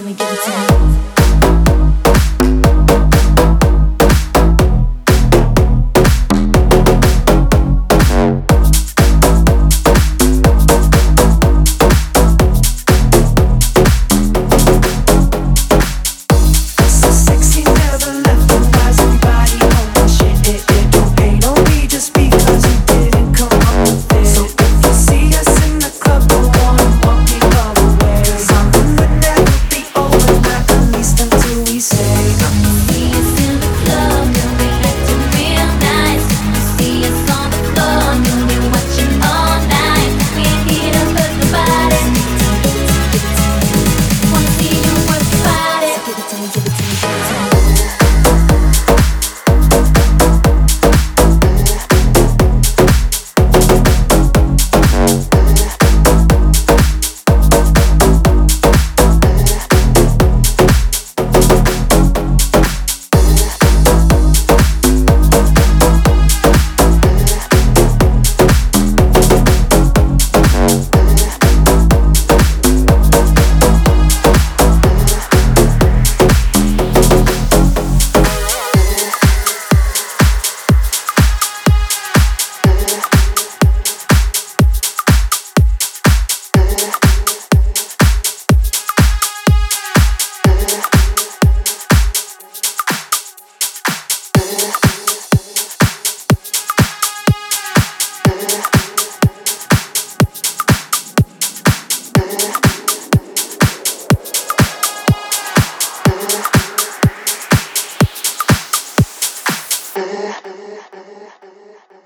till me give it to Yeah.